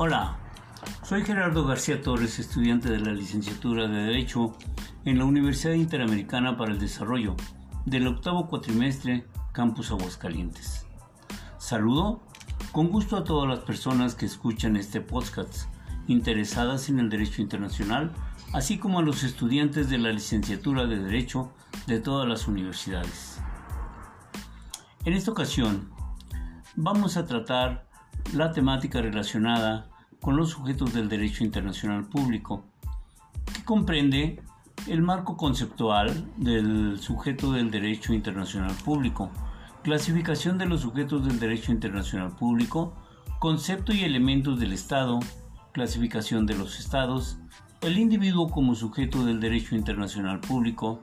Hola, soy Gerardo García Torres, estudiante de la licenciatura de Derecho en la Universidad Interamericana para el Desarrollo del octavo cuatrimestre Campus Aguascalientes. Saludo con gusto a todas las personas que escuchan este podcast interesadas en el derecho internacional, así como a los estudiantes de la licenciatura de Derecho de todas las universidades. En esta ocasión vamos a tratar la temática relacionada con los sujetos del derecho internacional público, que comprende el marco conceptual del sujeto del derecho internacional público, clasificación de los sujetos del derecho internacional público, concepto y elementos del Estado, clasificación de los Estados, el individuo como sujeto del derecho internacional público,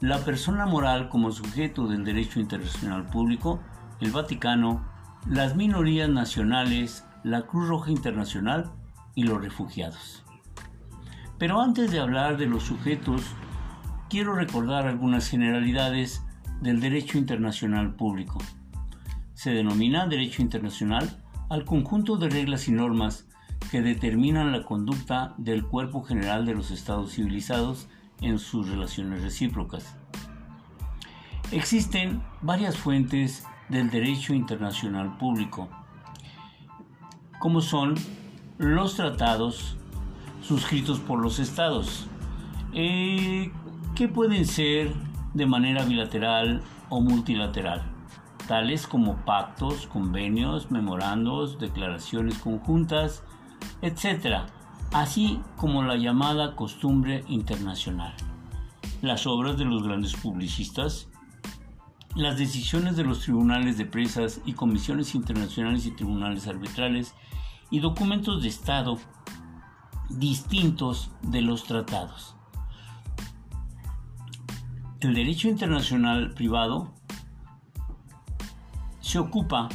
la persona moral como sujeto del derecho internacional público, el Vaticano, las minorías nacionales, la Cruz Roja Internacional y los refugiados. Pero antes de hablar de los sujetos, quiero recordar algunas generalidades del derecho internacional público. Se denomina derecho internacional al conjunto de reglas y normas que determinan la conducta del cuerpo general de los estados civilizados en sus relaciones recíprocas. Existen varias fuentes del derecho internacional público, como son los tratados suscritos por los estados, eh, que pueden ser de manera bilateral o multilateral, tales como pactos, convenios, memorandos, declaraciones conjuntas, etc., así como la llamada costumbre internacional. Las obras de los grandes publicistas las decisiones de los tribunales de presas y comisiones internacionales y tribunales arbitrales y documentos de Estado distintos de los tratados. El derecho internacional privado se ocupa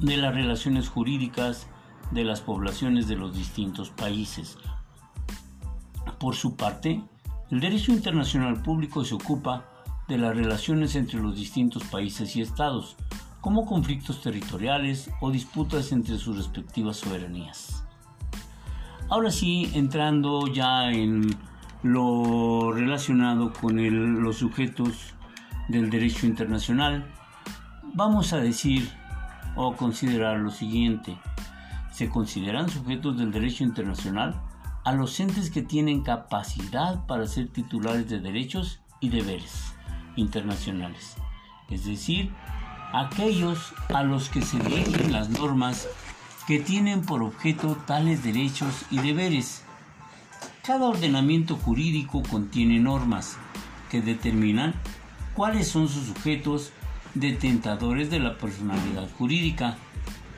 de las relaciones jurídicas de las poblaciones de los distintos países. Por su parte, el derecho internacional público se ocupa de las relaciones entre los distintos países y estados, como conflictos territoriales o disputas entre sus respectivas soberanías. Ahora sí, entrando ya en lo relacionado con los sujetos del derecho internacional, vamos a decir o considerar lo siguiente. Se consideran sujetos del derecho internacional a los entes que tienen capacidad para ser titulares de derechos y deberes internacionales, es decir, aquellos a los que se dirigen las normas que tienen por objeto tales derechos y deberes. Cada ordenamiento jurídico contiene normas que determinan cuáles son sus sujetos detentadores de la personalidad jurídica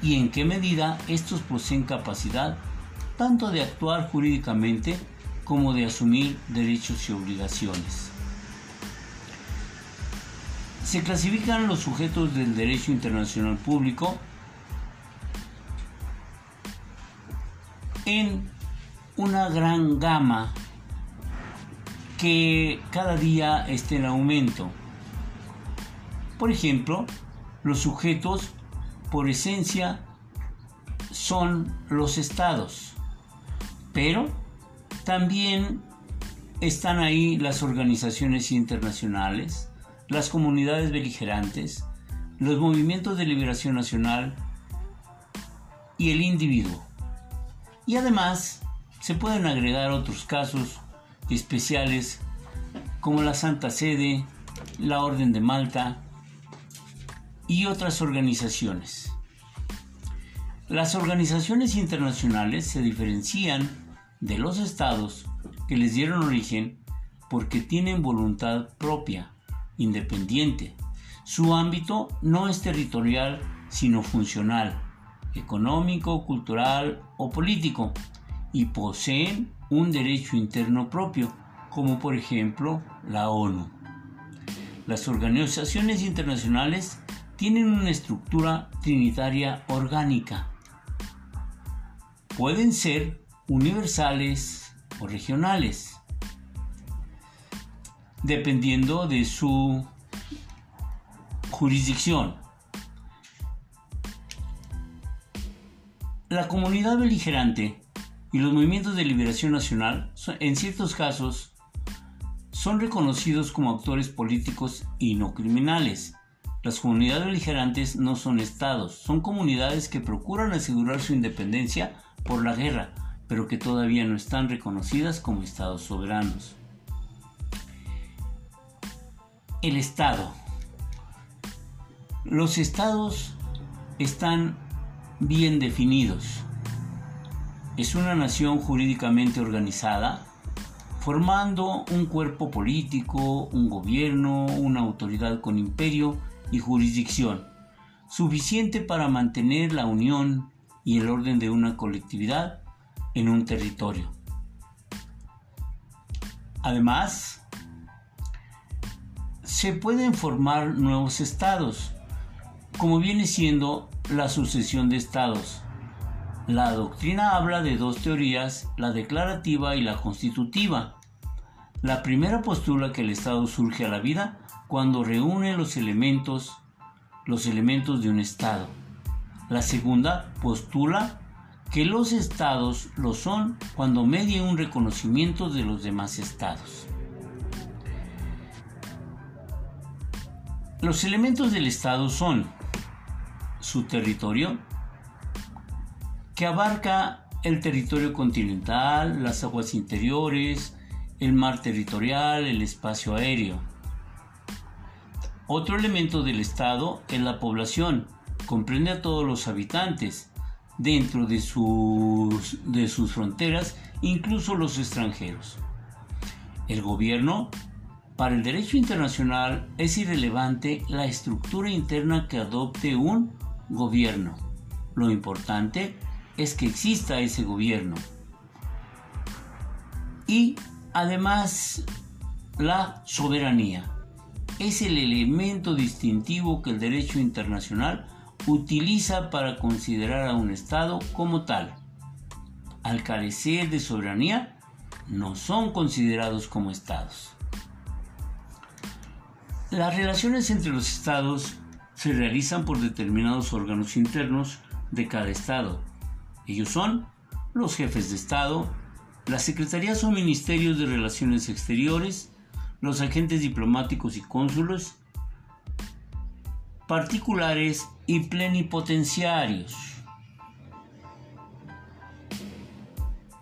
y en qué medida estos poseen capacidad tanto de actuar jurídicamente como de asumir derechos y obligaciones. Se clasifican los sujetos del derecho internacional público en una gran gama que cada día está en aumento. Por ejemplo, los sujetos por esencia son los estados, pero también están ahí las organizaciones internacionales, las comunidades beligerantes, los movimientos de liberación nacional y el individuo. Y además se pueden agregar otros casos especiales como la Santa Sede, la Orden de Malta y otras organizaciones. Las organizaciones internacionales se diferencian de los estados que les dieron origen porque tienen voluntad propia independiente. Su ámbito no es territorial, sino funcional, económico, cultural o político, y poseen un derecho interno propio, como por ejemplo la ONU. Las organizaciones internacionales tienen una estructura trinitaria orgánica. Pueden ser universales o regionales dependiendo de su jurisdicción. La comunidad beligerante y los movimientos de liberación nacional, en ciertos casos, son reconocidos como actores políticos y no criminales. Las comunidades beligerantes no son estados, son comunidades que procuran asegurar su independencia por la guerra, pero que todavía no están reconocidas como estados soberanos. El Estado. Los estados están bien definidos. Es una nación jurídicamente organizada, formando un cuerpo político, un gobierno, una autoridad con imperio y jurisdicción, suficiente para mantener la unión y el orden de una colectividad en un territorio. Además, se pueden formar nuevos estados, como viene siendo la sucesión de estados. La doctrina habla de dos teorías, la declarativa y la constitutiva. La primera postula que el estado surge a la vida cuando reúne los elementos, los elementos de un estado. La segunda postula que los estados lo son cuando media un reconocimiento de los demás estados. Los elementos del estado son su territorio, que abarca el territorio continental, las aguas interiores, el mar territorial, el espacio aéreo. Otro elemento del Estado es la población, comprende a todos los habitantes dentro de sus, de sus fronteras, incluso los extranjeros. El gobierno, para el derecho internacional, es irrelevante la estructura interna que adopte un gobierno. Lo importante es que exista ese gobierno. Y además la soberanía es el elemento distintivo que el derecho internacional utiliza para considerar a un Estado como tal. Al carecer de soberanía, no son considerados como Estados. Las relaciones entre los Estados se realizan por determinados órganos internos de cada Estado. Ellos son los jefes de Estado, las secretarías o ministerios de Relaciones Exteriores, los agentes diplomáticos y cónsulos, particulares y plenipotenciarios.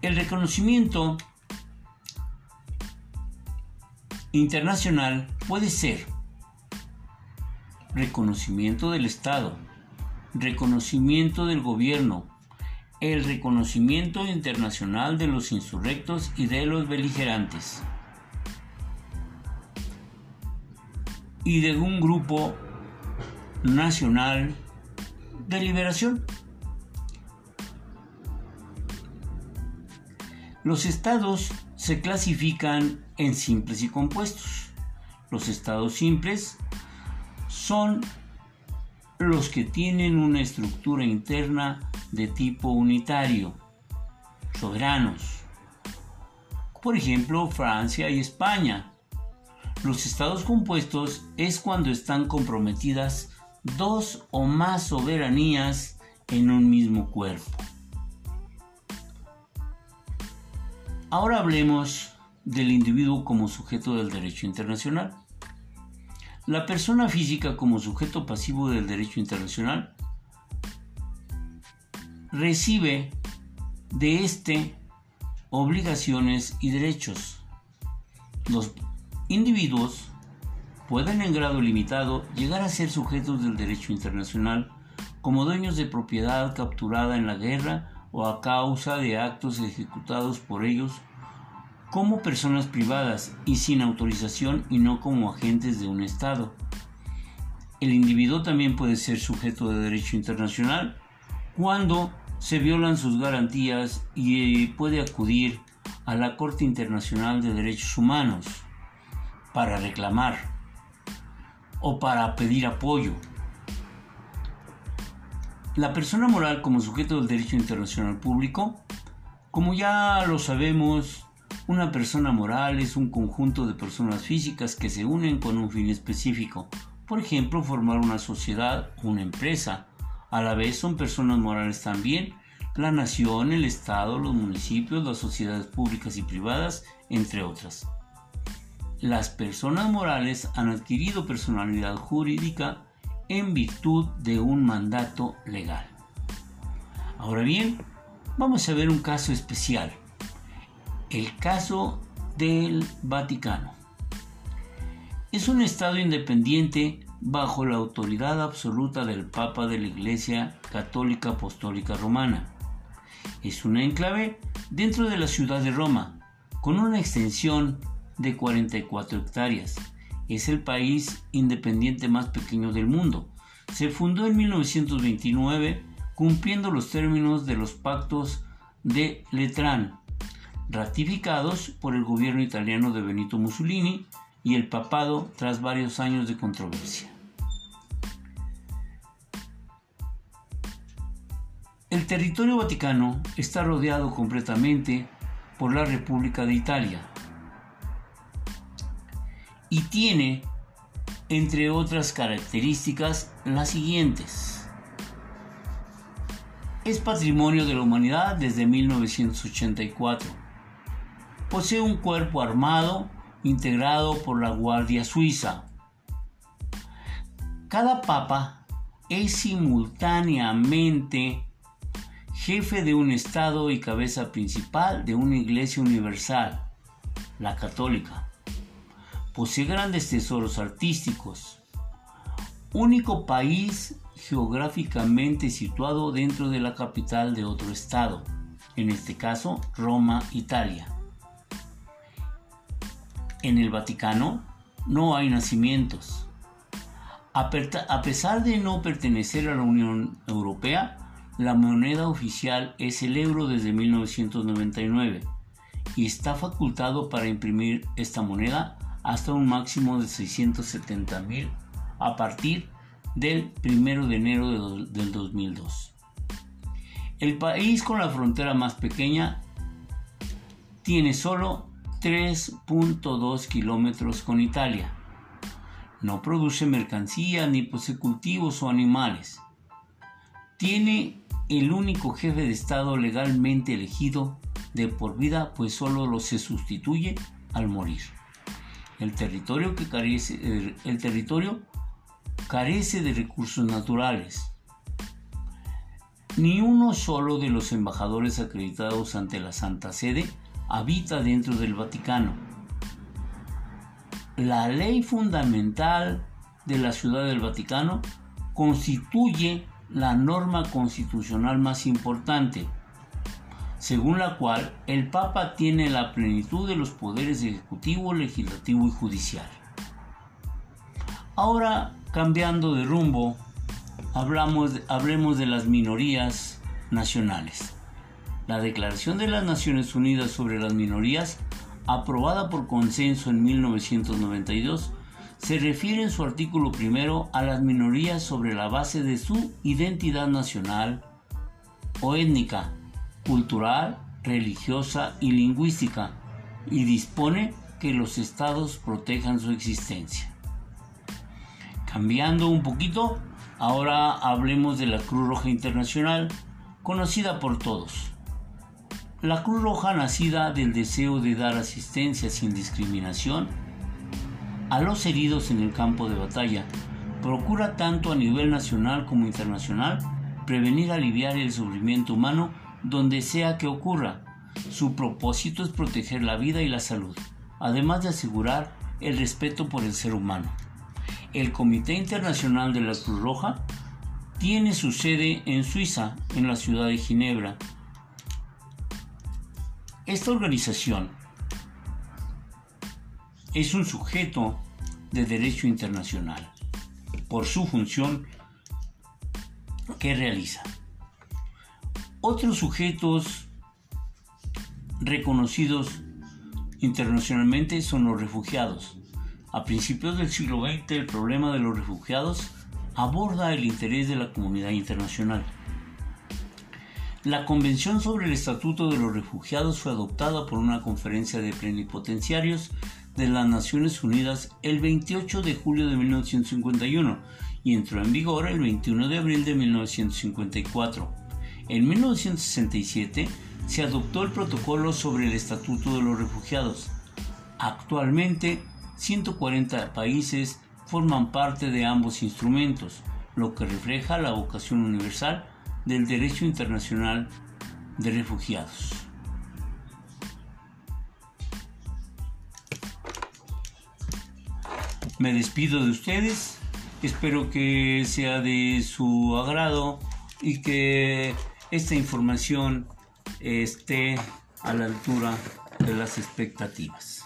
El reconocimiento internacional puede ser reconocimiento del Estado, reconocimiento del gobierno, el reconocimiento internacional de los insurrectos y de los beligerantes, y de un grupo nacional de liberación. Los estados se clasifican en simples y compuestos. Los estados simples son los que tienen una estructura interna de tipo unitario, soberanos. Por ejemplo, Francia y España. Los estados compuestos es cuando están comprometidas dos o más soberanías en un mismo cuerpo. Ahora hablemos del individuo como sujeto del derecho internacional. La persona física como sujeto pasivo del derecho internacional recibe de éste obligaciones y derechos. Los individuos pueden en grado limitado llegar a ser sujetos del derecho internacional como dueños de propiedad capturada en la guerra o a causa de actos ejecutados por ellos como personas privadas y sin autorización y no como agentes de un Estado. El individuo también puede ser sujeto de derecho internacional cuando se violan sus garantías y puede acudir a la Corte Internacional de Derechos Humanos para reclamar o para pedir apoyo. La persona moral como sujeto del derecho internacional público, como ya lo sabemos, una persona moral es un conjunto de personas físicas que se unen con un fin específico, por ejemplo, formar una sociedad o una empresa. A la vez son personas morales también la nación, el Estado, los municipios, las sociedades públicas y privadas, entre otras. Las personas morales han adquirido personalidad jurídica en virtud de un mandato legal. Ahora bien, vamos a ver un caso especial, el caso del Vaticano. Es un Estado independiente bajo la autoridad absoluta del Papa de la Iglesia Católica Apostólica Romana. Es una enclave dentro de la ciudad de Roma, con una extensión de 44 hectáreas. Es el país independiente más pequeño del mundo. Se fundó en 1929 cumpliendo los términos de los pactos de Letrán, ratificados por el gobierno italiano de Benito Mussolini y el papado tras varios años de controversia. El territorio vaticano está rodeado completamente por la República de Italia y tiene, entre otras características, las siguientes. Es patrimonio de la humanidad desde 1984. Posee un cuerpo armado integrado por la Guardia Suiza. Cada papa es simultáneamente jefe de un Estado y cabeza principal de una iglesia universal, la católica. Posee grandes tesoros artísticos. Único país geográficamente situado dentro de la capital de otro Estado, en este caso Roma, Italia. En el Vaticano no hay nacimientos. A pesar de no pertenecer a la Unión Europea, la moneda oficial es el euro desde 1999 y está facultado para imprimir esta moneda hasta un máximo de 670 mil a partir del 1 de enero del 2002. El país con la frontera más pequeña tiene solo 3.2 kilómetros con Italia. No produce mercancía ni posee cultivos o animales. Tiene el único jefe de Estado legalmente elegido de por vida, pues solo lo se sustituye al morir. El territorio, que carece, el territorio carece de recursos naturales. Ni uno solo de los embajadores acreditados ante la Santa Sede habita dentro del Vaticano. La ley fundamental de la Ciudad del Vaticano constituye la norma constitucional más importante, según la cual el Papa tiene la plenitud de los poderes ejecutivo, legislativo y judicial. Ahora, cambiando de rumbo, hablamos, hablemos de las minorías nacionales. La Declaración de las Naciones Unidas sobre las Minorías, aprobada por consenso en 1992, se refiere en su artículo primero a las minorías sobre la base de su identidad nacional o étnica, cultural, religiosa y lingüística y dispone que los estados protejan su existencia. Cambiando un poquito, ahora hablemos de la Cruz Roja Internacional, conocida por todos. La Cruz Roja nacida del deseo de dar asistencia sin discriminación a los heridos en el campo de batalla. Procura tanto a nivel nacional como internacional prevenir aliviar el sufrimiento humano donde sea que ocurra. Su propósito es proteger la vida y la salud, además de asegurar el respeto por el ser humano. El Comité Internacional de la Cruz Roja tiene su sede en Suiza, en la ciudad de Ginebra. Esta organización es un sujeto de derecho internacional por su función que realiza. Otros sujetos reconocidos internacionalmente son los refugiados. A principios del siglo XX el problema de los refugiados aborda el interés de la comunidad internacional. La Convención sobre el Estatuto de los Refugiados fue adoptada por una conferencia de plenipotenciarios de las Naciones Unidas el 28 de julio de 1951 y entró en vigor el 21 de abril de 1954. En 1967 se adoptó el protocolo sobre el Estatuto de los Refugiados. Actualmente, 140 países forman parte de ambos instrumentos, lo que refleja la vocación universal del derecho internacional de refugiados. Me despido de ustedes, espero que sea de su agrado y que esta información esté a la altura de las expectativas.